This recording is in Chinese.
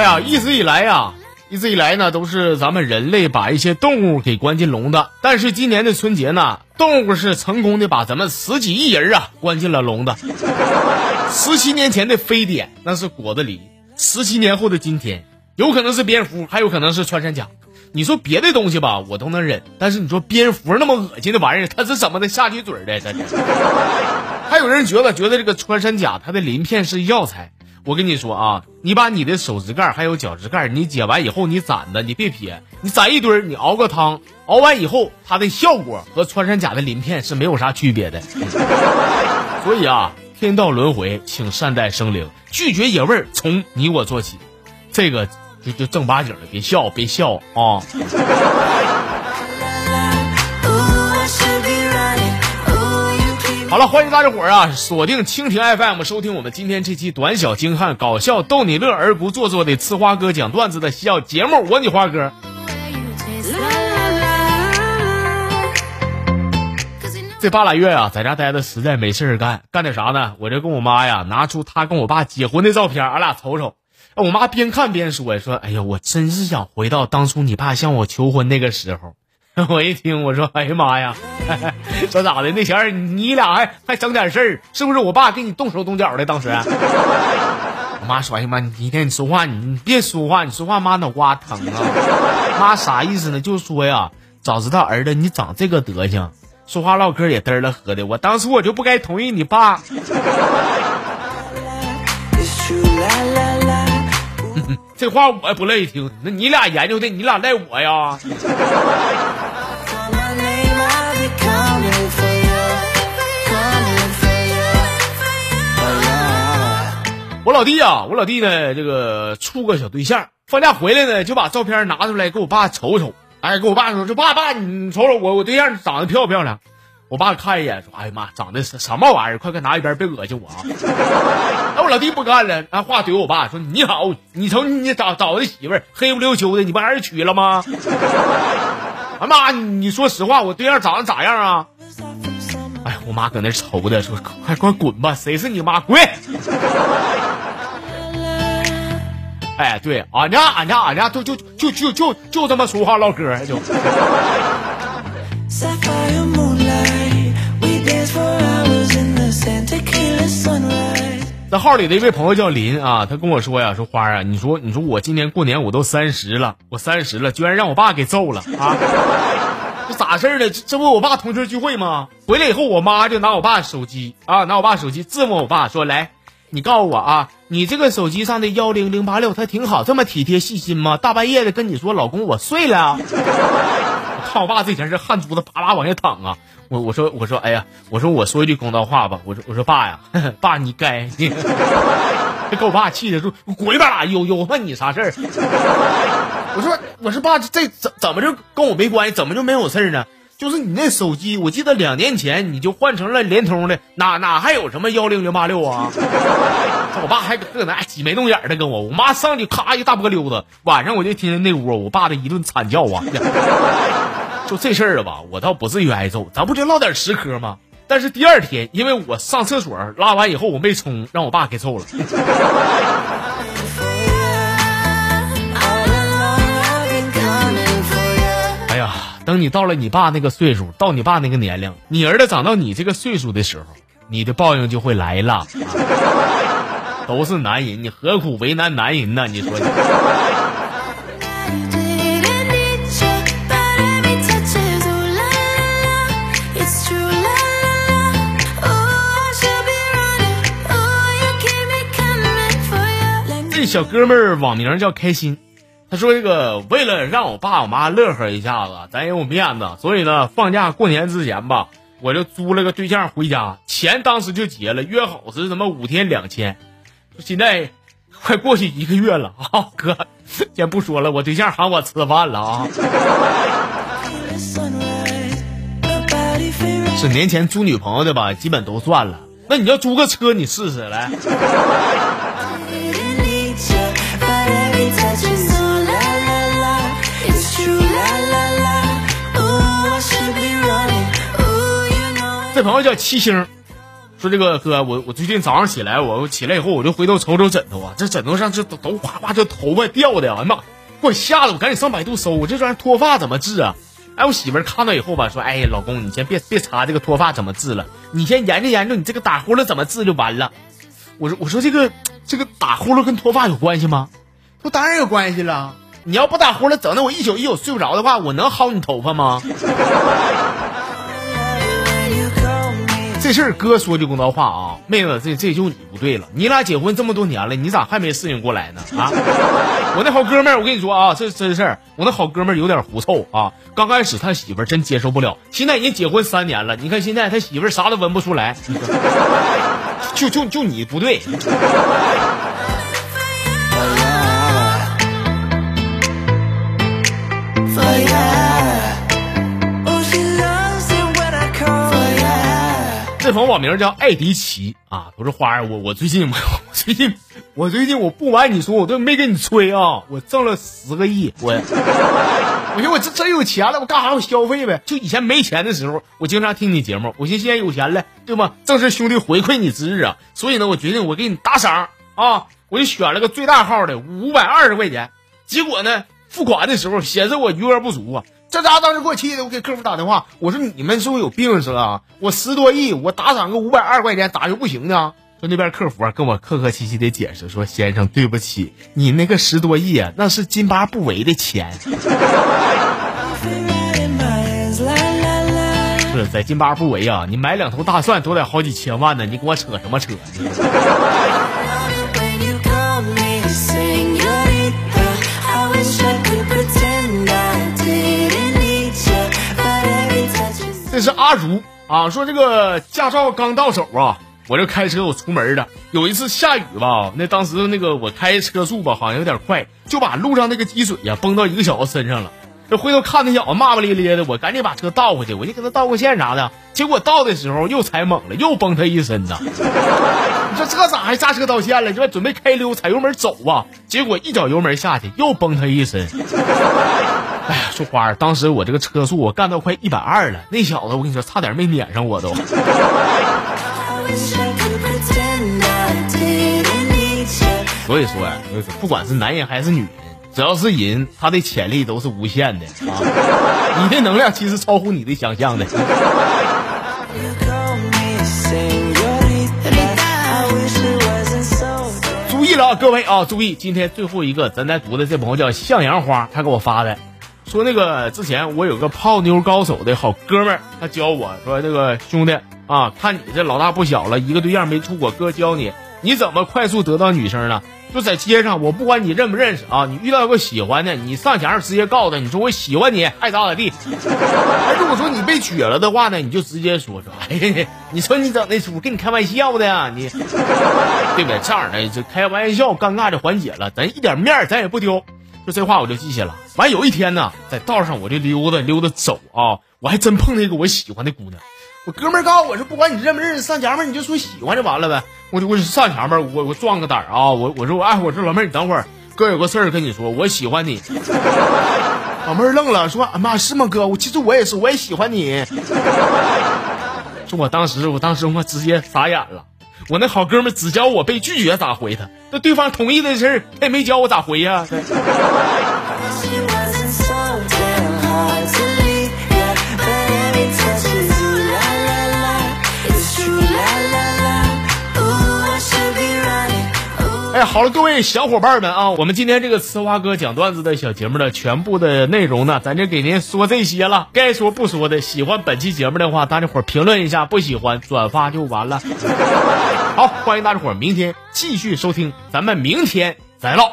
哎呀，一直以来呀，一直以来呢，都是咱们人类把一些动物给关进笼的。但是今年的春节呢，动物是成功的把咱们十几亿人啊关进了笼子。十七年前的非典那是果子狸，十七年后的今天，有可能是蝙蝠，还有可能是穿山甲。你说别的东西吧，我都能忍，但是你说蝙蝠那么恶心的玩意儿，它是怎么的下去嘴的？真的。还有人觉得觉得这个穿山甲它的鳞片是药材。我跟你说啊，你把你的手指盖还有脚趾盖，你剪完以后你攒的，你别撇，你攒一堆，你熬个汤，熬完以后它的效果和穿山甲的鳞片是没有啥区别的。所以啊，天道轮回，请善待生灵，拒绝野味，从你我做起。这个就就正八经的，别笑，别笑啊。好了，欢迎大家伙儿啊，锁定蜻蜓 FM，收听我们今天这期短小精悍、搞笑逗你乐而不做作的呲花哥讲段子的小节目。我你花哥。这半拉月啊，在家待的实在没事儿干，干点啥呢？我这跟我妈呀，拿出她跟我爸结婚的照片，俺俩瞅瞅。我妈边看边说：“说，哎呀，我真是想回到当初你爸向我求婚那个时候。”我一听，我说：“哎呀妈呀，说咋的？那前儿你俩还还整点事儿，是不是？我爸给你动手动脚的当时。”我妈说：“哎呀妈，你一天你说话，你你别说话，你说话妈脑瓜疼啊！妈啥意思呢？就说呀，早知道儿子你长这个德行，说话唠嗑也嘚了喝的，我当初我就不该同意你爸。”这话我也不乐意听，那你俩研究的，你俩赖我呀？我老弟啊，我老弟呢，这个处个小对象，放假回来呢，就把照片拿出来给我爸瞅瞅。哎，跟我爸说说，爸爸，你瞅瞅我，我对象长得漂不漂亮？我爸看一眼说，哎呀妈，长得是什么玩意儿？快快拿一边，别恶心我啊！哎，我老弟不干了，拿话怼我爸说，你好，你瞅你找找的媳妇儿黑不溜秋的，你不还是娶了吗？哎妈，你说实话，我对象长得咋样啊？哎，我妈搁那愁的说，快快滚吧，谁是你妈？滚！哎，对，俺家俺家俺家就就就就就就这么说话唠嗑就。在号里的一位朋友叫林啊，他跟我说呀，说花啊，你说你说我今年过年我都三十了，我三十了，居然让我爸给揍了啊！这咋事儿呢？这不我爸同学聚会吗？回来以后，我妈就拿我爸手机啊，拿我爸手机质问我爸说：“来，你告诉我啊，你这个手机上的幺零零八六它挺好，这么体贴细心吗？大半夜的跟你说，老公我睡了。”看我爸这前是汗珠子啪啪往下淌啊！我我说我说哎呀，我说我说一句公道话吧，我说我说爸呀，爸你该，你给我爸气的说滚一边拉，有有问你啥事儿？我说我说爸，这怎怎么就跟我没关系？怎么就没有事儿呢？就是你那手机，我记得两年前你就换成了联通的，哪哪还有什么幺零零八六啊？我爸还搁那挤眉弄眼的跟我，我妈上去咔一大波溜子，晚上我就听见那屋我爸的一顿惨叫啊！就这事儿吧，我倒不至于挨揍，咱不就唠点实嗑吗？但是第二天，因为我上厕所拉完以后我没冲，让我爸给揍了。等你到了你爸那个岁数，到你爸那个年龄，你儿子长到你这个岁数的时候，你的报应就会来了。都是男人，你何苦为难男人呢？你说。这小哥们儿网名叫开心，他说：“这个为了让我爸我妈乐呵一下子，咱也有面子，所以呢，放假过年之前吧，我就租了个对象回家，钱当时就结了，约好是什么五天两千。现在快过去一个月了啊，哥，先不说了，我对象喊我吃饭了啊。是年前租女朋友的吧，基本都算了。那你要租个车，你试试来。”这朋友叫七星，说这个哥，我我最近早上起来，我起来以后我就回头瞅瞅枕头啊，这枕头上这都都哗哗这头发掉的呀，哎妈，给我吓得我赶紧上百度搜，我这玩意脱发怎么治啊？哎，我媳妇看到以后吧，说，哎，老公你先别别查这个脱发怎么治了，你先研究研究你这个打呼噜怎么治就完了。我说我说这个这个打呼噜跟脱发有关系吗？说当然有关系了。你要不打呼噜，整的我一宿一宿睡不着的话，我能薅你头发吗？这事儿哥说句公道话啊，妹子，这这就你不对了。你俩结婚这么多年了，你咋还没适应过来呢？啊！我那好哥们儿，我跟你说啊，这真事儿，我那好哥们儿有点狐臭啊。刚开始他媳妇儿真接受不了，现在人结婚三年了，你看现在他媳妇儿啥都闻不出来。就就就你不对。朋友网名叫艾迪奇啊，不是花儿，我我最近 我最近我最近我不瞒你说，我都没跟你吹啊，我挣了十个亿，我 我寻思我这真有钱了，我干啥我消费呗？就以前没钱的时候，我经常听你节目，我寻思现在有钱了，对吗？正是兄弟回馈你之日啊，所以呢，我决定我给你打赏啊，我就选了个最大号的五百二十块钱，结果呢，付款的时候显示我余额不足啊。这家当时给我气的，我给客服打电话，我说你们是不是有病是吧？我十多亿，我打赏个五百二块钱，咋就不行呢？说那边客服跟我客客气气的解释说，先生对不起，你那个十多亿啊，那是津巴布韦的钱。是在津巴布韦啊，你买两头大蒜都得好几千万呢，你跟我扯什么扯？阿如啊，说这个驾照刚到手啊，我这开车我出门了。有一次下雨吧，那当时那个我开车速吧好像有点快，就把路上那个积水呀崩到一个小子身上了。这回头看那小子骂骂咧咧的，我赶紧把车倒回去，我就跟他道个歉啥的。结果倒的时候又踩猛了，又崩他一身呐。你说这咋还刹车道歉了？这准备开溜踩油门走啊，结果一脚油门下去又崩他一身。哎呀，说花儿，当时我这个车速我干到快一百二了，那小子我跟你说差点没撵上我都。所以说呀，不管是男人还是女人，只要是人，他的潜力都是无限的啊！你的能量其实超乎你的想象的。注意了啊，各位啊，注意！今天最后一个咱在读的这朋友叫向阳花，他给我发的。说那个之前我有个泡妞高手的好哥们儿，他教我说：“这个兄弟啊，看你这老大不小了，一个对象没处过，哥教你，你怎么快速得到女生呢？就在街上，我不管你认不认识啊，你遇到个喜欢的，你上前直接告诉他，你说我喜欢你，爱咋咋地。如果说你被撅了的话呢，你就直接说说，哎，你说你整那出，跟你开玩笑的呀，你 对不对？这样的这开玩笑，尴尬就缓解了，咱一点面咱也不丢。”这话我就记下了。完有一天呢，在道上我就溜达溜达走啊，我还真碰见一个我喜欢的姑娘。我哥们告诉我说，不管你认不认识，上前面你就说喜欢就完了呗。我就我就上前面，我我壮个胆啊，我我说我哎，我说老妹儿你等会儿，哥有个事儿跟你说，我喜欢你。老妹儿愣了，说妈是吗哥？我其实我也是，我也喜欢你。说我当时我当时我直接傻眼了。我那好哥们只教我被拒绝咋回他，那对方同意的事儿他也没教我咋回呀。好了，各位小伙伴们啊，我们今天这个呲花哥讲段子的小节目的全部的内容呢，咱就给您说这些了。该说不说的，喜欢本期节目的话，大家伙评论一下；不喜欢，转发就完了。好，欢迎大家伙明天继续收听，咱们明天再唠。